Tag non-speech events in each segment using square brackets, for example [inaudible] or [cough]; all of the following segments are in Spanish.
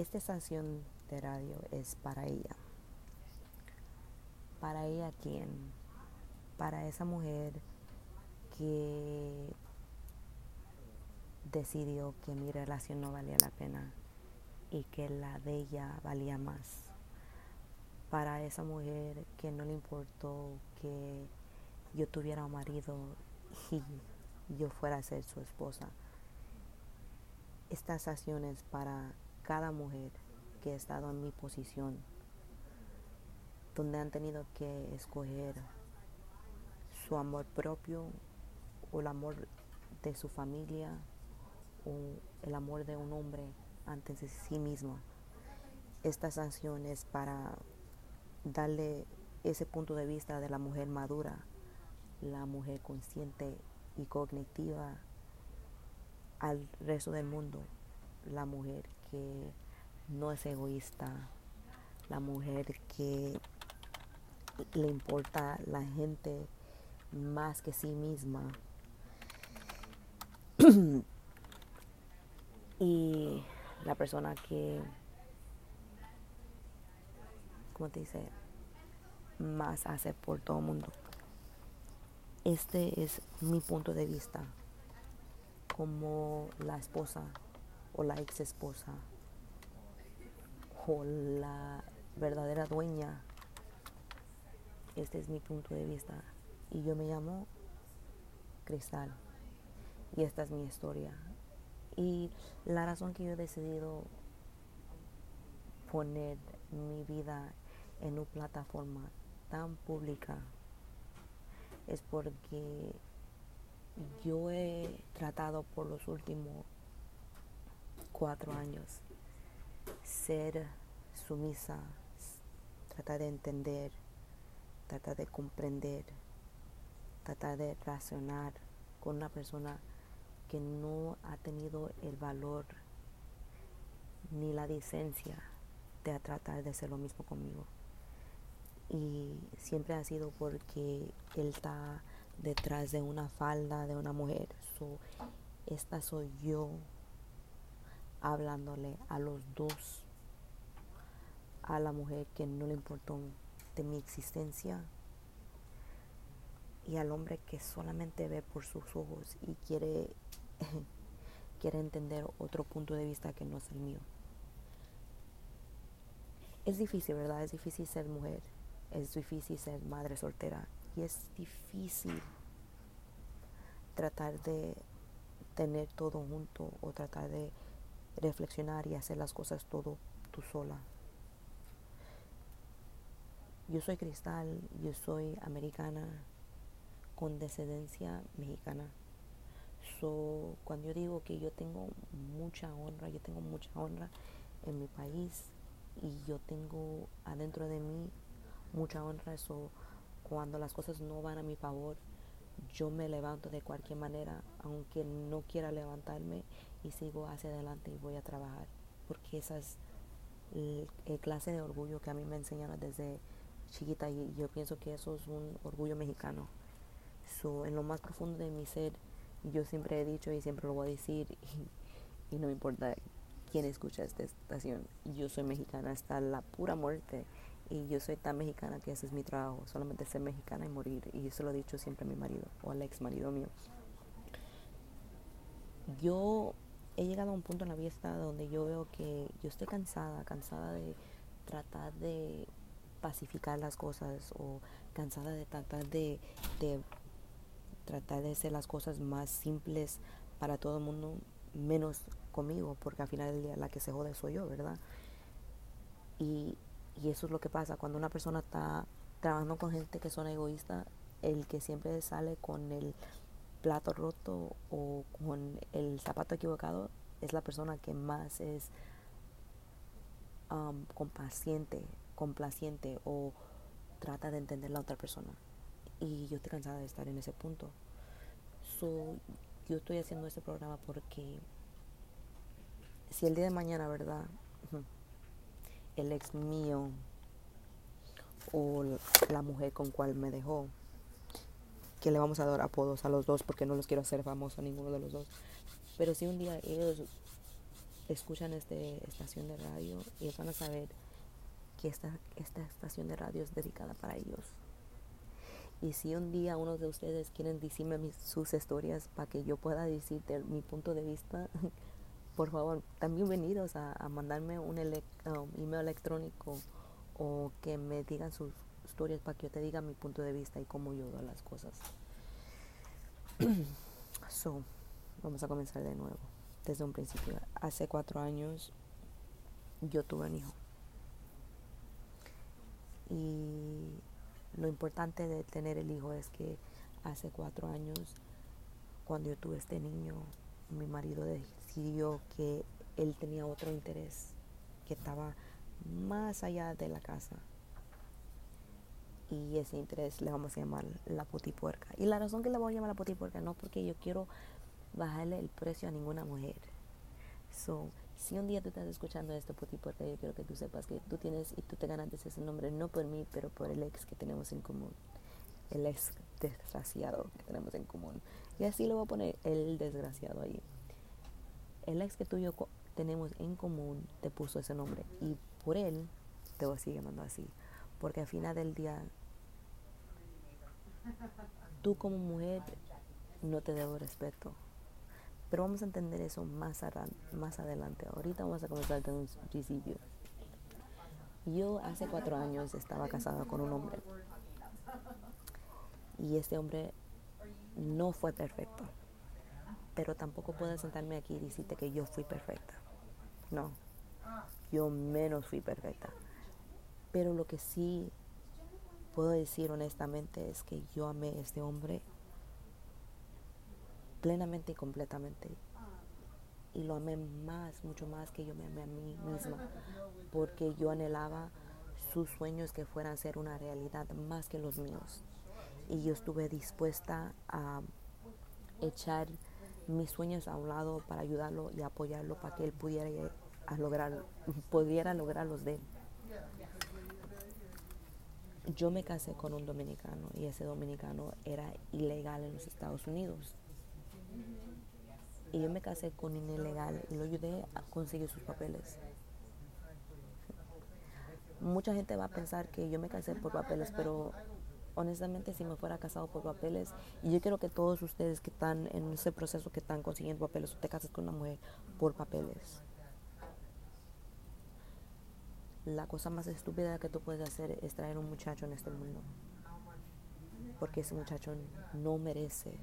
esta estación de radio es para ella. ¿Para ella quién? Para esa mujer que decidió que mi relación no valía la pena y que la de ella valía más. Para esa mujer que no le importó que yo tuviera un marido y yo fuera a ser su esposa. Estas acciones para cada mujer que ha estado en mi posición, donde han tenido que escoger su amor propio o el amor de su familia o el amor de un hombre antes de sí mismo. Estas acciones para darle ese punto de vista de la mujer madura, la mujer consciente y cognitiva al resto del mundo, la mujer que no es egoísta, la mujer que le importa la gente más que sí misma. [clears throat] y la persona que, ¿cómo te dice? Más hace por todo el mundo. Este es mi punto de vista como la esposa o la ex esposa o la verdadera dueña. Este es mi punto de vista. Y yo me llamo Cristal. Y esta es mi historia. Y la razón que yo he decidido poner mi vida en una plataforma tan pública es porque yo he tratado por los últimos cuatro años ser sumisa, tratar de entender, tratar de comprender, tratar de razonar con una persona que no ha tenido el valor ni la decencia de tratar de hacer lo mismo conmigo y siempre ha sido porque él está detrás de una falda de una mujer. esta soy yo hablándole a los dos, a la mujer que no le importó de mi existencia y al hombre que solamente ve por sus ojos y quiere, [laughs] quiere entender otro punto de vista que no es el mío. Es difícil, ¿verdad? Es difícil ser mujer es difícil ser madre soltera y es difícil tratar de tener todo junto o tratar de reflexionar y hacer las cosas todo tú sola. Yo soy cristal, yo soy americana con descendencia mexicana. So, cuando yo digo que yo tengo mucha honra, yo tengo mucha honra en mi país y yo tengo adentro de mí mucha honra. Eso cuando las cosas no van a mi favor, yo me levanto de cualquier manera, aunque no quiera levantarme y sigo hacia adelante y voy a trabajar. Porque esa es el, clase de orgullo que a mí me enseñaron desde chiquita y yo pienso que eso es un orgullo mexicano. So, en lo más profundo de mi ser, yo siempre he dicho y siempre lo voy a decir [laughs] y, y no me importa quién escucha esta estación, yo soy mexicana hasta la pura muerte y yo soy tan mexicana que ese es mi trabajo, solamente ser mexicana y morir. Y eso lo he dicho siempre a mi marido o al ex marido mío. Yo he llegado a un punto en la vida donde yo veo que yo estoy cansada, cansada de tratar de pacificar las cosas o cansada de tratar de, de tratar de hacer las cosas más simples para todo el mundo, menos conmigo, porque al final del día la que se jode soy yo, ¿verdad? Y y eso es lo que pasa cuando una persona está trabajando con gente que son egoístas, el que siempre sale con el plato roto o con el zapato equivocado es la persona que más es um, compaciente, complaciente o trata de entender la otra persona. Y yo estoy cansada de estar en ese punto. So, yo estoy haciendo este programa porque si el día de mañana, ¿verdad? el ex mío o la mujer con cual me dejó, que le vamos a dar apodos a los dos porque no los quiero hacer famosos a ninguno de los dos. Pero si un día ellos escuchan esta estación de radio, ellos van a saber que esta, esta estación de radio es dedicada para ellos. Y si un día uno de ustedes quieren decirme sus historias para que yo pueda decirte mi punto de vista, [laughs] por favor, también bienvenidos a, mandarme un um, email electrónico o que me digan sus historias para que yo te diga mi punto de vista y cómo yo veo las cosas. [clears throat] so, vamos a comenzar de nuevo, desde un principio. Hace cuatro años yo tuve un hijo. Y lo importante de tener el hijo es que hace cuatro años, cuando yo tuve este niño, mi marido decidió que él tenía otro interés, que estaba más allá de la casa. Y ese interés le vamos a llamar la putipuerca. Y la razón que le voy a llamar la putipuerca no porque yo quiero bajarle el precio a ninguna mujer. So, si un día tú estás escuchando esto, Puti Puerta, yo quiero que tú sepas que tú tienes y tú te ganaste ese nombre no por mí, pero por el ex que tenemos en común. El ex desgraciado que tenemos en común. Y así lo voy a poner, el desgraciado ahí. El ex que tú y yo tenemos en común te puso ese nombre. Y por él te voy a seguir llamando así. Porque al final del día, tú como mujer no te debo respeto pero vamos a entender eso más, más adelante. Ahorita vamos a comenzar desde un principio. Yo hace cuatro años estaba casada con un hombre. Y este hombre no fue perfecto. Pero tampoco puedo sentarme aquí y decirte que yo fui perfecta. No. Yo menos fui perfecta. Pero lo que sí puedo decir honestamente es que yo amé a este hombre plenamente y completamente. Y lo amé más, mucho más que yo me amé a mí misma, porque yo anhelaba sus sueños que fueran a ser una realidad más que los míos. Y yo estuve dispuesta a echar mis sueños a un lado para ayudarlo y apoyarlo para que él pudiera a lograr, [laughs] pudiera lograr los de él. Yo me casé con un dominicano y ese dominicano era ilegal en los Estados Unidos. Y yo me casé con un ilegal y lo ayudé a conseguir sus papeles. Mucha gente va a pensar que yo me casé por papeles, pero honestamente si me fuera casado por papeles, y yo quiero que todos ustedes que están en ese proceso que están consiguiendo papeles, te casas con una mujer por papeles. La cosa más estúpida que tú puedes hacer es traer un muchacho en este mundo. Porque ese muchacho no merece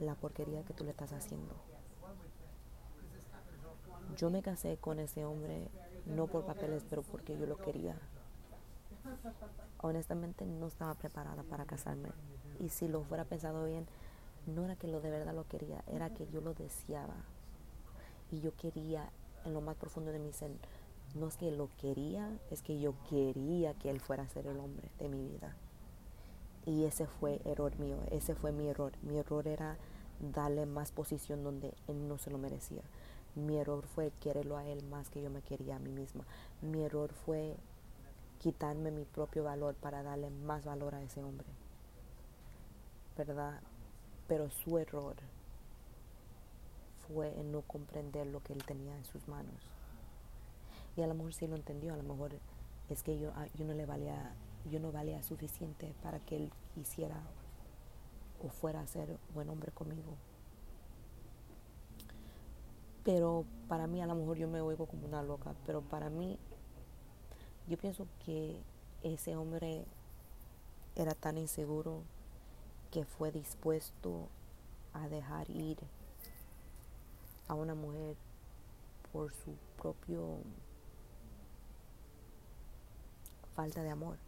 la porquería que tú le estás haciendo. Yo me casé con ese hombre no por papeles, pero porque yo lo quería. Honestamente no estaba preparada para casarme. Y si lo fuera pensado bien, no era que lo de verdad lo quería, era que yo lo deseaba. Y yo quería en lo más profundo de mi ser, no es que lo quería, es que yo quería que él fuera a ser el hombre de mi vida. Y ese fue error mío, ese fue mi error. Mi error era darle más posición donde él no se lo merecía. Mi error fue quererlo a él más que yo me quería a mí misma. Mi error fue quitarme mi propio valor para darle más valor a ese hombre. ¿Verdad? Pero su error fue en no comprender lo que él tenía en sus manos. Y a lo mejor sí lo entendió, a lo mejor es que yo, ah, yo no le valía, yo no valía suficiente para que él quisiera o fuera a ser buen hombre conmigo. Pero para mí a lo mejor yo me oigo como una loca, pero para mí yo pienso que ese hombre era tan inseguro que fue dispuesto a dejar ir a una mujer por su propio falta de amor,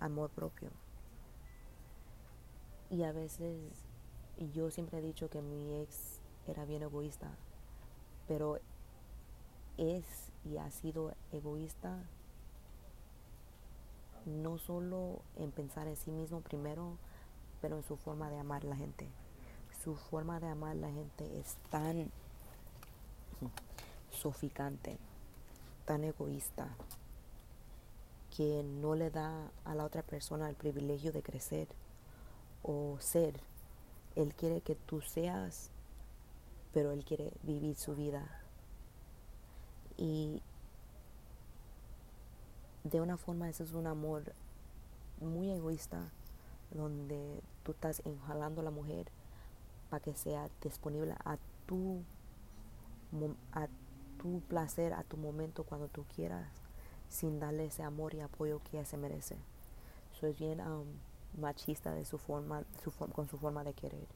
amor propio. Y a veces yo siempre he dicho que mi ex era bien egoísta, pero es y ha sido egoísta no solo en pensar en sí mismo primero, pero en su forma de amar a la gente. Su forma de amar a la gente es tan sofocante, tan egoísta, que no le da a la otra persona el privilegio de crecer o ser. Él quiere que tú seas, pero Él quiere vivir su vida Y de una forma ese es un amor muy egoísta donde tú estás enjalando a la mujer para que sea disponible a tu a tu placer, a tu momento cuando tú quieras, sin darle ese amor y apoyo que ella se merece. Soy bien um, machista de su forma, su con su forma de querer.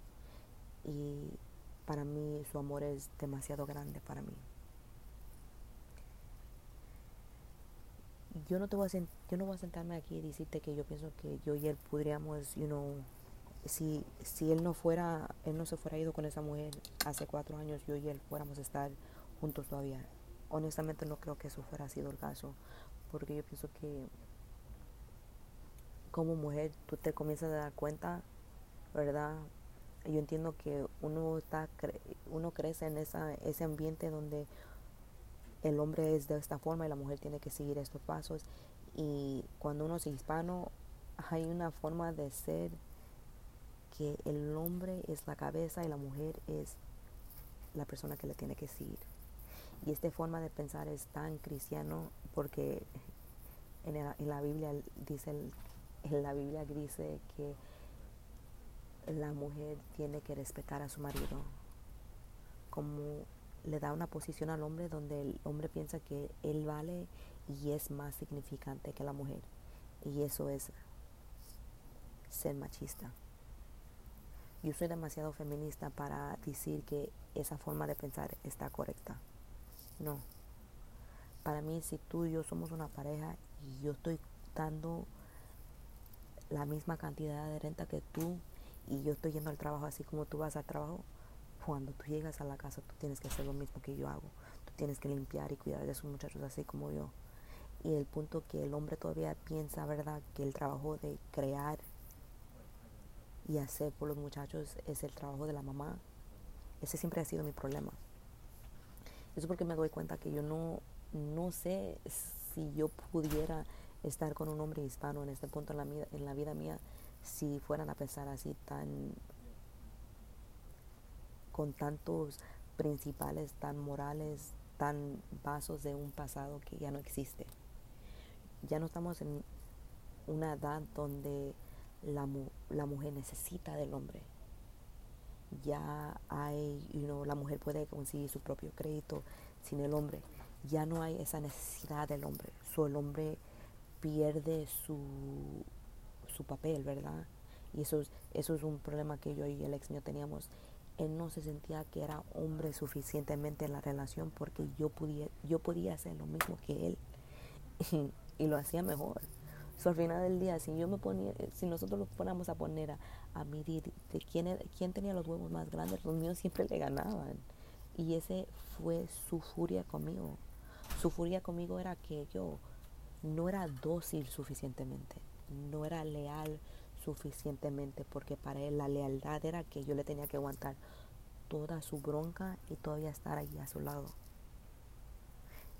Y para mí su amor es demasiado grande para mí. Yo no te voy a yo no voy a sentarme aquí y decirte que yo pienso que yo y él podríamos, you know, si, si él no fuera, él no se fuera ido con esa mujer hace cuatro años, yo y él fuéramos a estar juntos todavía. Honestamente no creo que eso fuera sido el caso, porque yo pienso que como mujer tú te comienzas a dar cuenta, ¿verdad? Yo entiendo que uno está uno crece en esa, ese ambiente donde el hombre es de esta forma y la mujer tiene que seguir estos pasos y cuando uno es hispano hay una forma de ser que el hombre es la cabeza y la mujer es la persona que le tiene que seguir. Y esta forma de pensar es tan cristiano porque en, la Biblia dice en la Biblia dice que la mujer tiene que respetar a su marido. Como le da una posición al hombre donde el hombre piensa que él vale y es más significante que la mujer. Y eso es ser machista. Yo soy demasiado feminista para decir que esa forma de pensar está correcta no para mí si tú y yo somos una pareja y yo estoy dando la misma cantidad de renta que tú y yo estoy yendo al trabajo así como tú vas al trabajo, cuando tú llegas a la casa tú tienes que hacer lo mismo que yo hago. Tú tienes que limpiar y cuidar de esos muchachos así como yo. Y el punto que el hombre todavía piensa, ¿verdad? Que el trabajo de crear y hacer por los muchachos es el trabajo de la mamá. Ese siempre ha sido mi problema. Eso porque me doy cuenta que yo no, no sé si yo pudiera estar con un hombre hispano en este punto en la, en la vida mía si fueran a pensar así tan con tantos principales tan morales tan vasos de un pasado que ya no existe. Ya no estamos en una edad donde la, la mujer necesita del hombre ya hay you know, la mujer puede conseguir su propio crédito sin el hombre ya no hay esa necesidad del hombre so, el hombre pierde su, su papel, ¿verdad? Y eso es, eso es un problema que yo y el ex mío teníamos. Él no se sentía que era hombre suficientemente en la relación porque yo podía, yo podía hacer lo mismo que él [laughs] y, lo hacía mejor. So, al final del día, si yo me ponía, si nosotros nos ponamos a poner a, a medir de quién, quién tenía los huevos más grandes, los míos siempre le ganaban. Y ese fue su furia conmigo. Su furia conmigo era que yo no era dócil suficientemente, no era leal suficientemente, porque para él la lealtad era que yo le tenía que aguantar toda su bronca y todavía estar ahí a su lado.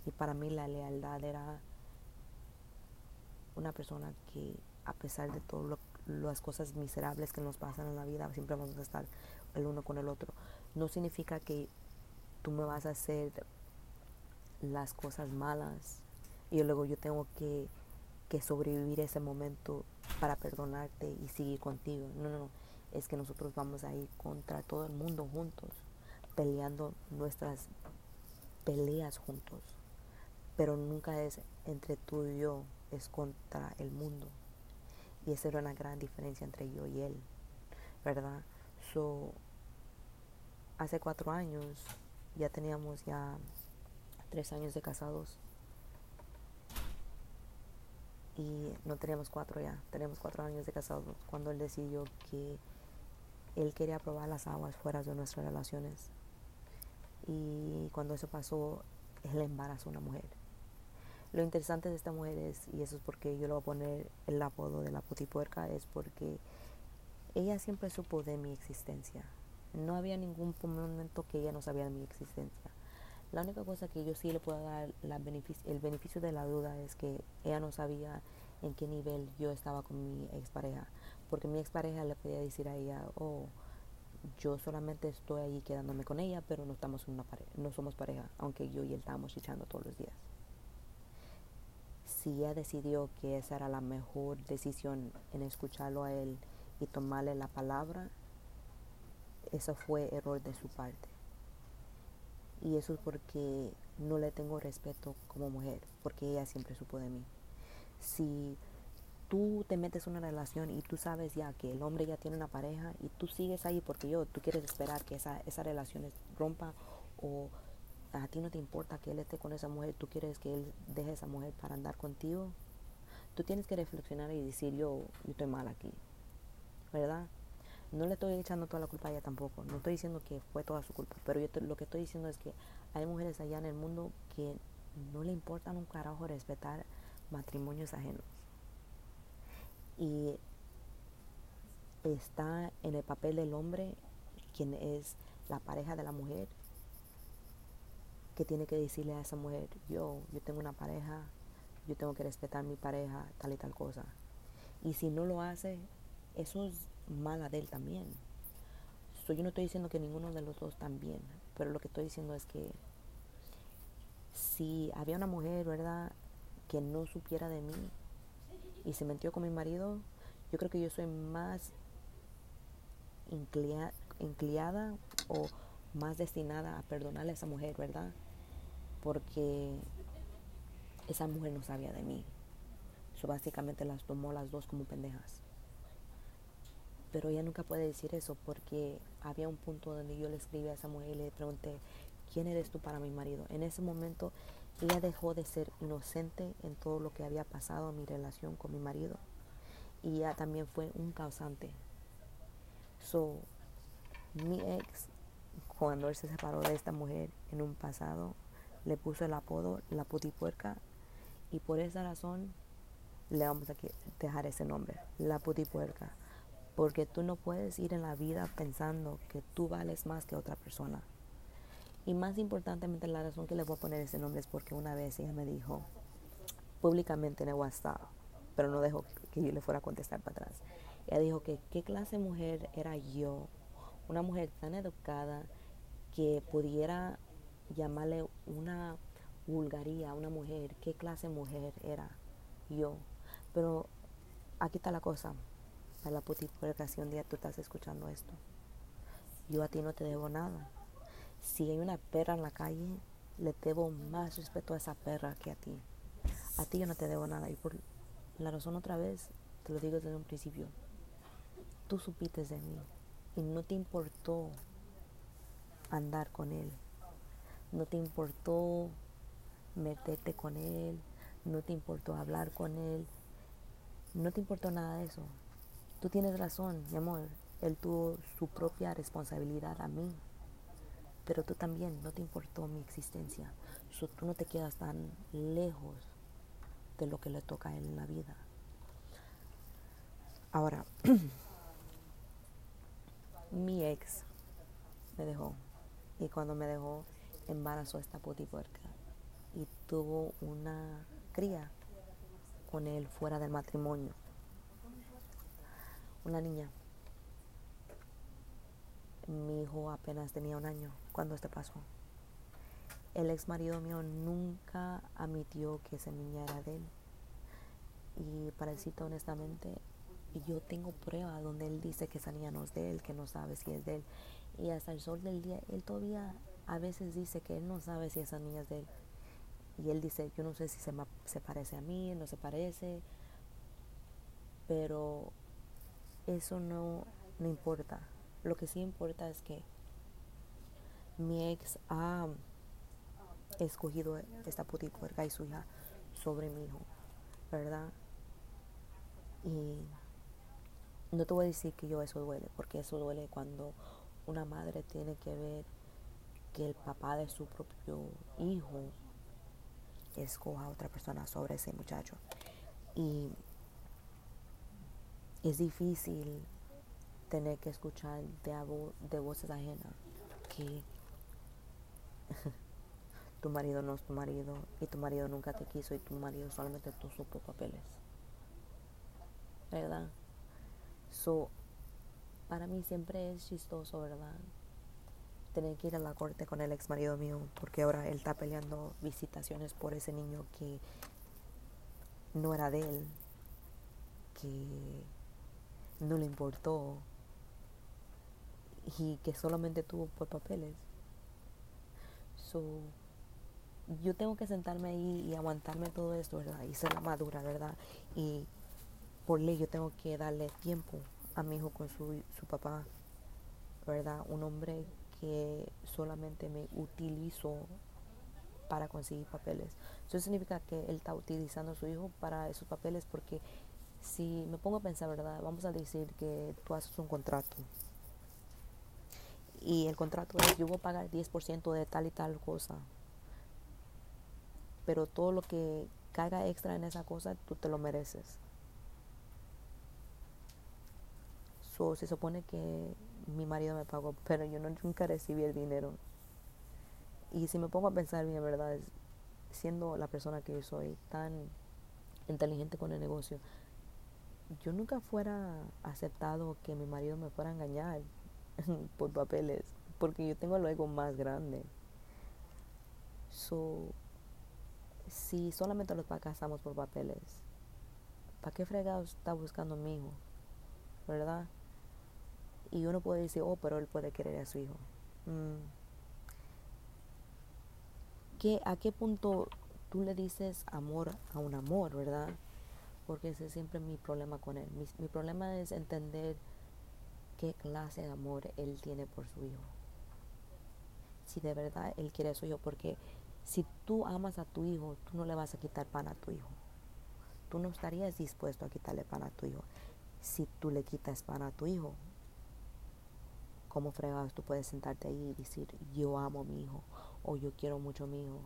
Y para mí la lealtad era una persona que a pesar de todas las cosas miserables que nos pasan en la vida, siempre vamos a estar el uno con el otro. No significa que tú me vas a hacer las cosas malas y luego yo tengo que, que sobrevivir ese momento para perdonarte y seguir contigo. No, no, no. Es que nosotros vamos a ir contra todo el mundo juntos, peleando nuestras peleas juntos. Pero nunca es entre tú y yo, es contra el mundo. Y esa era una gran diferencia entre yo y él, ¿verdad? So, hace cuatro años ya teníamos ya tres años de casados y no teníamos cuatro ya, teníamos cuatro años de casados cuando él decidió que él quería probar las aguas fuera de nuestras relaciones. Y cuando eso pasó, él embarazó a una mujer. Lo interesante de esta mujer es, y eso es porque yo le voy a poner el apodo de la putipuerca, es porque ella siempre supo de mi existencia. No había ningún momento que ella no sabía de mi existencia. La única cosa que yo sí le puedo dar el beneficio de la duda es que ella no sabía en qué nivel yo estaba con mi expareja. Porque mi expareja le podía decir a ella, oh, yo solamente estoy ahí quedándome con ella, pero no estamos en una pareja, no somos pareja, aunque yo y él estamos chichando todos los días. Si ella decidió que esa era la mejor decisión en escucharlo a él y tomarle la palabra, eso fue error de su parte. Y eso es porque no le tengo respeto como mujer, porque ella siempre supo de mí. Si tú te metes en una relación y tú sabes ya que el hombre ya tiene una pareja y tú sigues ahí porque yo, tú quieres esperar que esa, esa relación rompa o a ti no te importa que él esté con esa mujer, tú quieres que él deje a esa mujer para andar contigo, tú tienes que reflexionar y decir yo, yo estoy mal aquí, ¿verdad? No le estoy echando toda la culpa a ella tampoco, no estoy diciendo que fue toda su culpa, pero yo lo que estoy diciendo es que hay mujeres allá en el mundo que no le importan un carajo respetar matrimonios ajenos y está en el papel del hombre, quien es la pareja de la mujer, que tiene que decirle a esa mujer, yo, yo tengo una pareja, yo tengo que respetar mi pareja, tal y tal cosa. Y si no lo hace, eso es mala de él también. yo no estoy diciendo que ninguno de los dos también, pero lo que estoy diciendo es que si había una mujer, ¿verdad?, que no supiera de mí, y se metió con mi marido, yo creo que yo soy más incliada o más destinada a perdonarle a esa mujer, ¿verdad? Porque esa mujer no sabía de mí. Eso básicamente las tomó las dos como pendejas. Pero ella nunca puede decir eso porque había un punto donde yo le escribí a esa mujer y le pregunté, ¿quién eres tú para mi marido? En ese momento ella dejó de ser inocente en todo lo que había pasado en mi relación con mi marido. Y ella también fue un causante. So, mi ex, cuando él se separó de esta mujer en un pasado, le puso el apodo La Putipuerca. Y por esa razón le vamos a dejar ese nombre, La Putipuerca. Porque tú no puedes ir en la vida pensando que tú vales más que otra persona. Y más importantemente, la razón que le voy a poner ese nombre es porque una vez ella me dijo públicamente en el WhatsApp, pero no dejó que yo le fuera a contestar para atrás. Ella dijo que qué clase de mujer era yo, una mujer tan educada que pudiera llamarle una vulgaría a una mujer, qué clase de mujer era yo. Pero aquí está la cosa, a la un día tú estás escuchando esto. Yo a ti no te debo nada si hay una perra en la calle, le debo más respeto a esa perra que a ti. A ti yo no te debo nada. Y por la razón otra vez, te lo digo desde un principio, tú supiste de mí y no te importó andar con él. No te importó meterte con él. No te importó hablar con él. No te importó nada de eso. Tú tienes razón, mi amor. Él tuvo su propia responsabilidad a mí pero tú también no te importó mi existencia. tú no te quedas tan lejos de lo que le toca a él en la vida. Ahora, [clears throat] mi ex me dejó y cuando me dejó embarazó esta puerca y tuvo una cría con él fuera del matrimonio. Una niña mi hijo apenas tenía un año cuando esto pasó. El ex marido mío nunca admitió que esa niña era de él. Y para decirte honestamente, yo tengo prueba donde él dice que esa niña no es de él, que no sabe si es de él. Y hasta el sol del día, él todavía a veces dice que él no sabe si esa niña es de él. Y él dice, yo no sé si se, se parece a mí, no se parece. Pero eso no, no importa. Lo que sí importa es que mi ex ha escogido esta putipuerca y su hija sobre mi hijo, ¿verdad? Y no te voy a decir que yo eso duele, porque eso duele cuando una madre tiene que ver que el papá de su propio hijo escoja a otra persona sobre ese muchacho. Y es difícil tener que escuchar de, de voces ajenas que [laughs] tu marido no es tu marido y tu marido nunca te quiso y tu marido solamente tú supo papeles. ¿Verdad? So, para mí siempre es chistoso, ¿verdad? Tener que ir a la corte con el ex marido mío, porque ahora él está peleando visitaciones por ese niño que no era de él, que no le importó y que solamente tuvo por papeles. So, yo tengo que sentarme ahí y aguantarme todo esto, ¿verdad? Y ser madura, ¿verdad? Y por ley yo tengo que darle tiempo a mi hijo con su, su papá, ¿verdad? Un hombre que solamente me utilizó para conseguir papeles. Eso significa que él está utilizando a su hijo para esos papeles porque si me pongo a pensar, ¿verdad? Vamos a decir que tú haces un contrato y el contrato es yo voy a pagar 10% de tal y tal cosa, pero todo lo que caiga extra en esa cosa tú te lo mereces. se supone que mi marido me pagó, pero yo nunca recibí el dinero. Y si me pongo a pensar bien, ¿verdad? Siendo la persona que yo soy, tan inteligente con el negocio, yo nunca fuera aceptado que mi marido me fuera a engañar [laughs] por papeles, porque yo tengo el ego más grande. So, si solamente los casamos por papeles, ¿para qué fregados está buscando mi hijo? ¿Verdad? Y uno puede decir, oh, pero él puede querer a su hijo. Mm. ¿A qué punto tú le dices amor a un amor, verdad? Porque ese es siempre mi problema con él. Mi, problema es entender qué clase de amor él tiene por su hijo. Si de verdad él quiere a su hijo, porque si tú amas a tu hijo, tú no le vas a quitar pan a tu hijo. Tú no estarías dispuesto a quitarle pan a tu hijo. Si tú le quitas pan a tu hijo, ¿Cómo fregados tú puedes sentarte ahí y decir, yo amo a mi hijo o yo quiero mucho a mi hijo?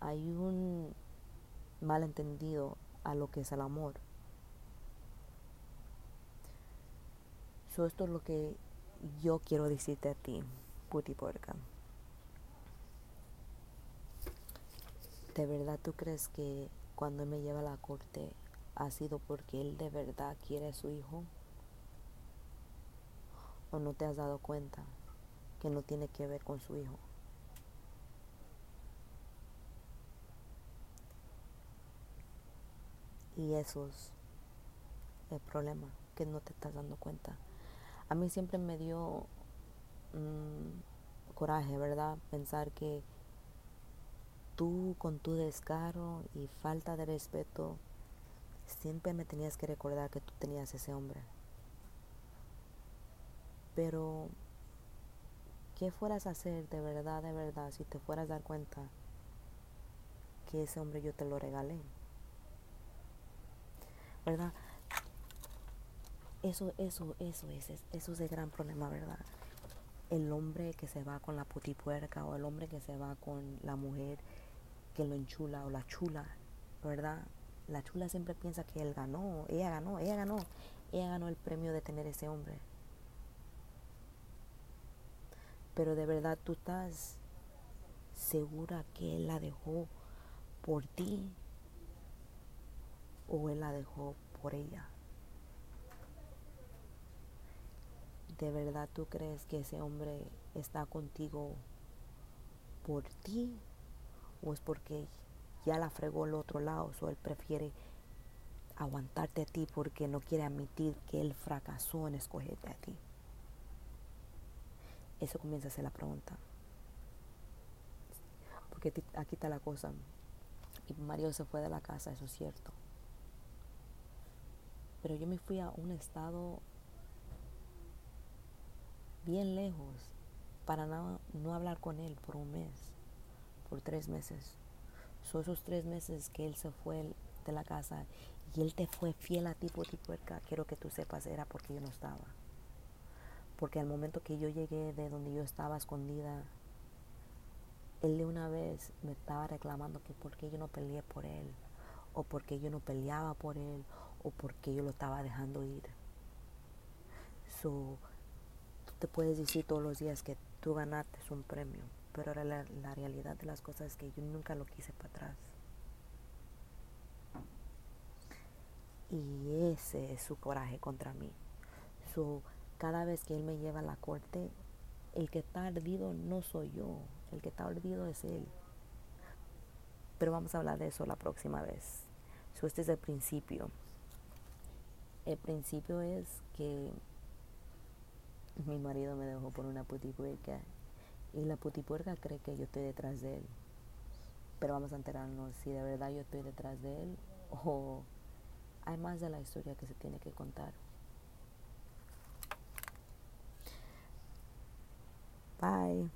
Hay un malentendido a lo que es el amor. So, esto es lo que yo quiero decirte a ti, puti puerca. ¿De verdad tú crees que cuando me lleva a la corte ha sido porque él de verdad quiere a su hijo? O no te has dado cuenta que no tiene que ver con su hijo. Y eso es el problema, que no te estás dando cuenta. A mí siempre me dio mm, coraje, ¿verdad? Pensar que tú con tu descaro y falta de respeto siempre me tenías que recordar que tú tenías ese hombre. Pero, ¿qué fueras a hacer de verdad, de verdad, si te fueras a dar cuenta que ese hombre yo te lo regalé? ¿Verdad? Eso, eso, eso es, eso es el gran problema, ¿verdad? El hombre que se va con la putipuerca o el hombre que se va con la mujer que lo enchula o la chula, ¿verdad? La chula siempre piensa que él ganó, ella ganó, ella ganó, ella ganó el premio de tener ese hombre. Pero de verdad tú estás segura que Él la dejó por ti o Él la dejó por ella. ¿De verdad tú crees que ese hombre está contigo por ti o es porque ya la fregó el otro lado o él prefiere aguantarte a ti porque no quiere admitir que él fracasó en escogerte a ti? Eso comienza a ser la pregunta. Porque aquí está la cosa. Y Mario se fue de la casa, eso es cierto. Pero yo me fui a un estado bien lejos para no, no hablar con él por un mes, por tres meses. Son esos tres meses que él se fue de la casa y él te fue fiel a ti por ti puerca, quiero que tú sepas, era porque yo no estaba. Porque al momento que yo llegué de donde yo estaba escondida, él de una vez me estaba reclamando que por qué yo no peleé por él, o por qué yo no peleaba por él, o por qué yo lo estaba dejando ir. So, tú te puedes decir todos los días que tú ganaste un premio, pero la, la realidad de las cosas es que yo nunca lo quise para atrás. Y ese es su coraje contra mí. So, cada vez que él me lleva a la corte, el que está ardido no soy yo, el que está ardido es él. Pero vamos a hablar de eso la próxima vez. So, este es el principio. El principio es que mi marido me dejó por una putipuerca y la putipuerca cree que yo estoy detrás de él. Pero vamos a enterarnos si de verdad yo estoy detrás de él o hay más de la historia que se tiene que contar. Bye.